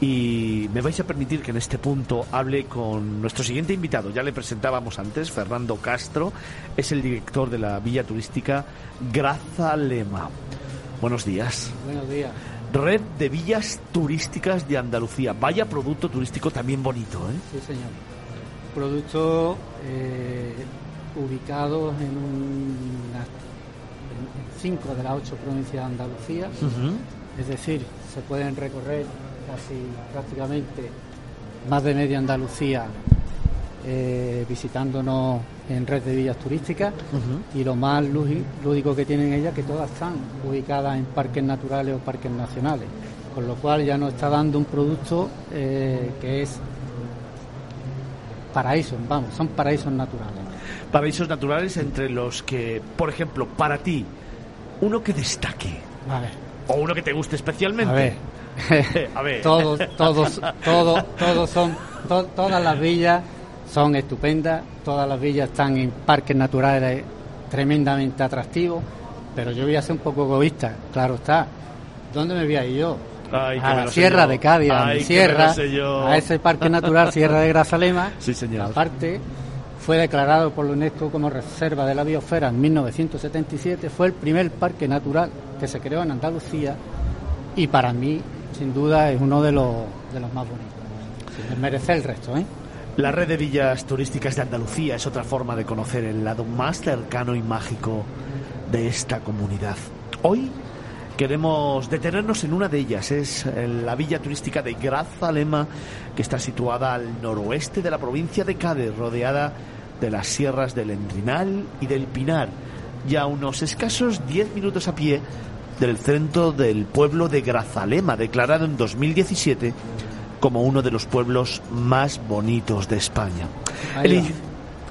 y me vais a permitir que en este punto hable con nuestro siguiente invitado. Ya le presentábamos antes, Fernando Castro, es el director de la Villa Turística Grazalema. Buenos días. Buenos días. Red de Villas Turísticas de Andalucía. Vaya producto turístico también bonito, ¿eh? Sí, señor. Productos eh, ubicados en, un- en cinco de las ocho provincias de Andalucía. Es decir, se pueden recorrer casi prácticamente más de media Andalucía eh, visitándonos en red de villas turísticas y lo más lúdi- lúdico que tienen ellas que todas están ubicadas en parques naturales o parques nacionales, con lo cual ya nos está dando un producto eh, que es paraísos, vamos, son paraísos naturales. Paraísos naturales entre los que, por ejemplo, para ti, uno que destaque A ver, o uno que te guste especialmente. a ver. *laughs* A ver. todos, todos, todos, todos son, to- todas las villas son estupendas, todas las villas están en parques naturales tremendamente atractivos, pero yo voy a ser un poco egoísta, claro está. ¿Dónde me voy a ir yo? Ay, a la Sierra de Cádiz, a mi sierra, a ese parque natural Sierra de Grazalema. *laughs* Sí, señor. Aparte, fue declarado por la UNESCO como reserva de la biosfera en 1977, fue el primer parque natural que se creó en Andalucía y para mí, sin duda, es uno de los, de los más bonitos. merece el resto, ¿eh? La red de villas turísticas de Andalucía es otra forma de conocer el lado más cercano y mágico de esta comunidad. Hoy queremos detenernos en una de ellas, es la villa turística de Grazalema, que está situada al noroeste de la provincia de Cádiz, rodeada de las sierras del Endrinal y del Pinar, y a unos escasos 10 minutos a pie del centro del pueblo de Grazalema, declarado en 2017 como uno de los pueblos más bonitos de España.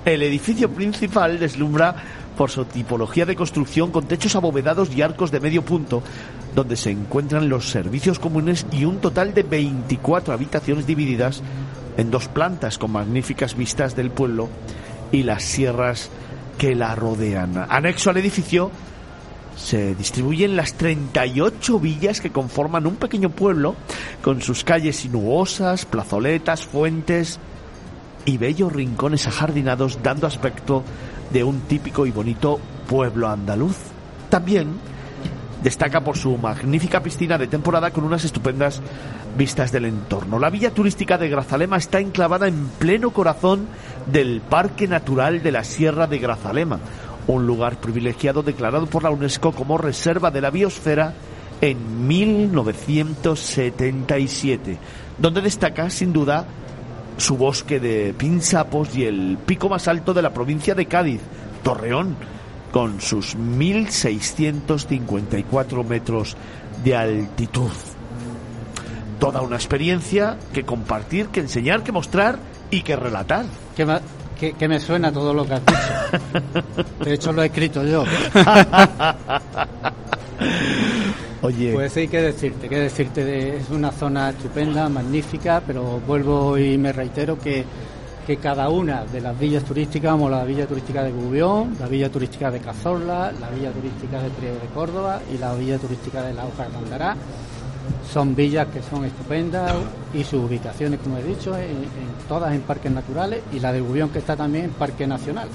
El, edificio principal deslumbra por su tipología de construcción con techos abovedados y arcos de medio punto, donde se encuentran los servicios comunes y un total de 24 habitaciones divididas en dos plantas con magníficas vistas del pueblo y las sierras que la rodean. Anexo al edificio se distribuyen las 38 villas que conforman un pequeño pueblo con sus calles sinuosas, plazoletas, fuentes y bellos rincones ajardinados dando aspecto de un típico y bonito pueblo andaluz. También destaca por su magnífica piscina de temporada con unas estupendas vistas del entorno. La villa turística de Grazalema está enclavada en pleno corazón del Parque Natural de la Sierra de Grazalema, un lugar privilegiado declarado por la UNESCO como Reserva de la Biosfera en 1977, donde destaca sin duda su bosque de pinsapos y el pico más alto de la provincia de Cádiz, Torreón, con sus 1.654 metros de altitud. Toda una experiencia que compartir, que enseñar, que mostrar y que relatar que, me suena todo lo que has dicho. De hecho, lo he escrito yo. *laughs* Oye. Pues sí, que decirte, que decirte, es una zona estupenda, magnífica, pero vuelvo y me reitero que, que cada una de las villas turísticas, como la villa turística de Gubión, la villa turística de Cazorla, la villa turística de Priego de Córdoba y la villa turística de La Hoja de Mandará, son villas que son estupendas y sus ubicaciones, como he dicho, en, todas en parques naturales y la de Bubión que está también en Parque Nacional.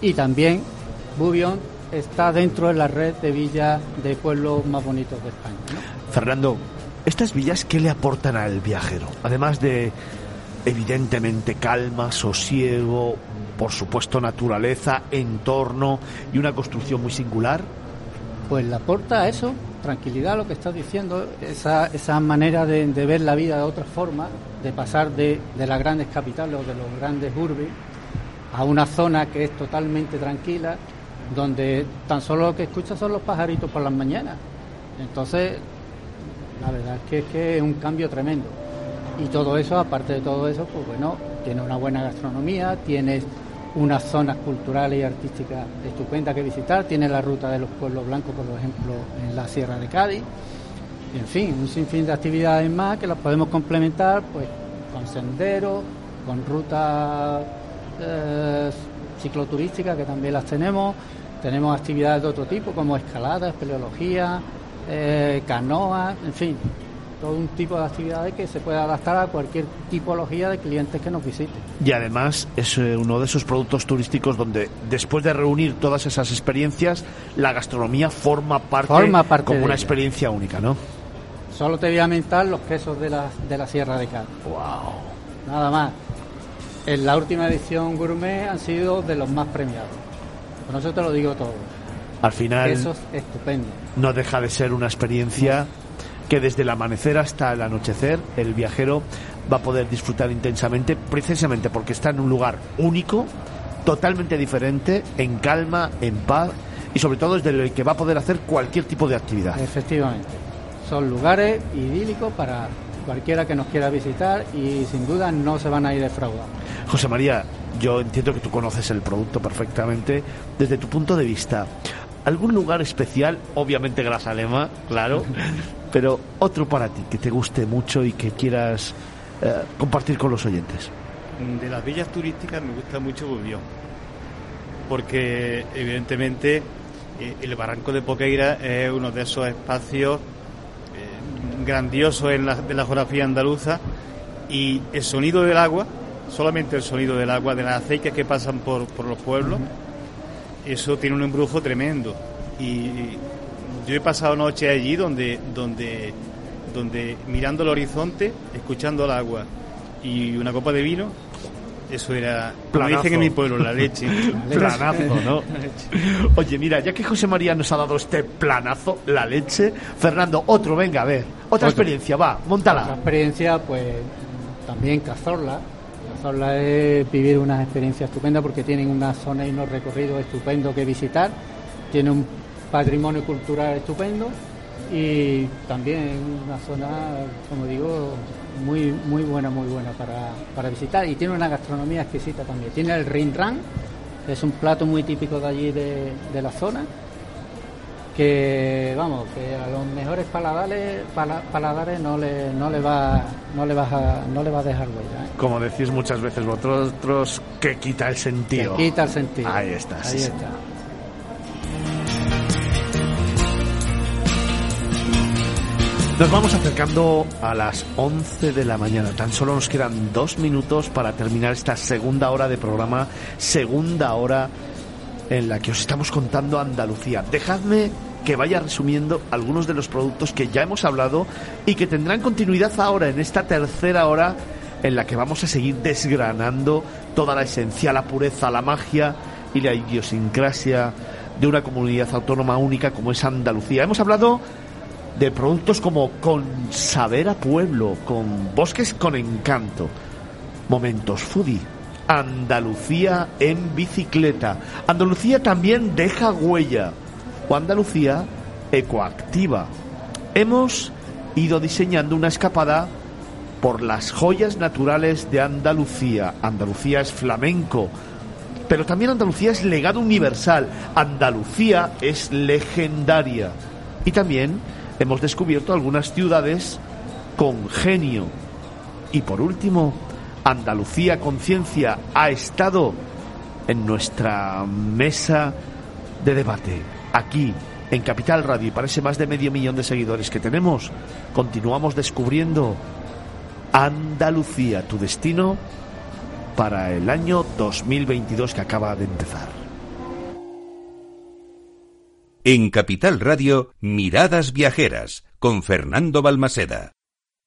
Y también Bubión está dentro de la red de villas de pueblos más bonitos de España. Fernando, ¿estas villas qué le aportan al viajero? Además de, evidentemente, calma, sosiego, por supuesto, naturaleza, entorno y una construcción muy singular. Pues le aporta eso, tranquilidad lo que estás diciendo, esa, manera de, ver la vida de otra forma, de pasar de, de las grandes capitales o de los grandes urbes a una zona que es totalmente tranquila, donde tan solo lo que escuchas son los pajaritos por las mañanas. Entonces, la verdad es que es, que un cambio tremendo. Y todo eso, aparte de todo eso, pues bueno, tiene una buena gastronomía, tienes unas zonas culturales y artísticas estupendas que visitar. Tiene la ruta de los pueblos blancos, por ejemplo, en la Sierra de Cádiz. en fin, un sinfín de actividades más que las podemos complementar pues con senderos, con rutas eh, cicloturísticas que también las tenemos. Tenemos actividades de otro tipo como escaladas, espeleología, eh, canoas, en fin, todo un tipo de actividades que se puede adaptar a cualquier tipología de clientes que nos visiten. Y además es eh, uno de esos productos turísticos donde después de reunir todas esas experiencias, la gastronomía forma parte, como una experiencia única, ¿no? Solo te voy a mentar los quesos de la, de la Sierra de Cádiz. ¡Wow! Nada más. En la última edición gourmet han sido de los más premiados. Con eso te lo digo todo. Al final. Quesos estupendos. No deja de ser una experiencia que desde el amanecer hasta el anochecer el viajero va a poder disfrutar intensamente precisamente porque está en un lugar único, totalmente diferente, en calma, en paz y sobre todo desde el que va a poder hacer cualquier tipo de actividad. Efectivamente, son lugares idílicos para cualquiera que nos quiera visitar y sin duda no se van a ir defraudando. José María, yo entiendo que tú conoces el producto perfectamente. Desde tu punto de vista, ¿algún lugar especial? Obviamente Grasalema, claro, *laughs* pero otro para ti que te guste mucho y que quieras eh, compartir con los oyentes. De las villas turísticas me gusta mucho Bubión, porque evidentemente eh, el Barranco de Poqueira es uno de esos espacios eh, grandiosos en la, de la geografía andaluza y el sonido del agua solamente el sonido del agua, de las aceites que pasan por, por los pueblos, eso tiene un embrujo tremendo. Y yo he pasado noches allí donde, donde, donde mirando el horizonte, escuchando el agua y una copa de vino, eso era, como dicen en mi pueblo, la leche. *laughs* planazo, ¿no? Oye, mira, ya que José María nos ha dado este planazo, la leche, Fernando, otro, venga, a ver, otra experiencia, va, Otra montala. experiencia, pues también Cazorla. Cazorla es vivir una experiencia estupenda porque tienen una zona y unos recorridos estupendos que visitar. Tiene un patrimonio cultural estupendo y también una zona, como digo, muy muy buena, muy buena para, para visitar. Y tiene una gastronomía exquisita también. Tiene el rinran, es un plato muy típico de allí de, de la zona que vamos que a los mejores paladares pala- paladares no le no le va no le va a, no le va a dejar huella ¿eh? Como decís muchas veces vosotros, que quita el sentido. Que quita el sentido Ahí está, ahí sí. está Nos vamos acercando a las 11 de la mañana. Tan solo nos quedan dos minutos para terminar esta segunda hora de programa, segunda hora en la que os estamos contando Andalucía. Dejadme que vaya resumiendo algunos de los productos que ya hemos hablado y que tendrán continuidad ahora en esta tercera hora en la que vamos a seguir desgranando toda la esencia, la pureza, la magia y la idiosincrasia de una comunidad autónoma única como es Andalucía. Hemos hablado de productos como con saber a pueblo, con bosques con encanto, momentos foodie, Andalucía en bicicleta, Andalucía también deja huella, o Andalucía ecoactiva. Hemos ido diseñando una escapada por las joyas naturales de Andalucía. Andalucía es flamenco, pero también Andalucía es legado universal. Andalucía es legendaria. Y también hemos descubierto algunas ciudades con genio. Y por último, Andalucía Conciencia ha estado en nuestra mesa de debate. Aquí, en Capital Radio, y para ese más de medio millón de seguidores que tenemos, continuamos descubriendo Andalucía, tu destino para el año 2022 que acaba de empezar. En Capital Radio, Miradas Viajeras, con Fernando Balmaseda.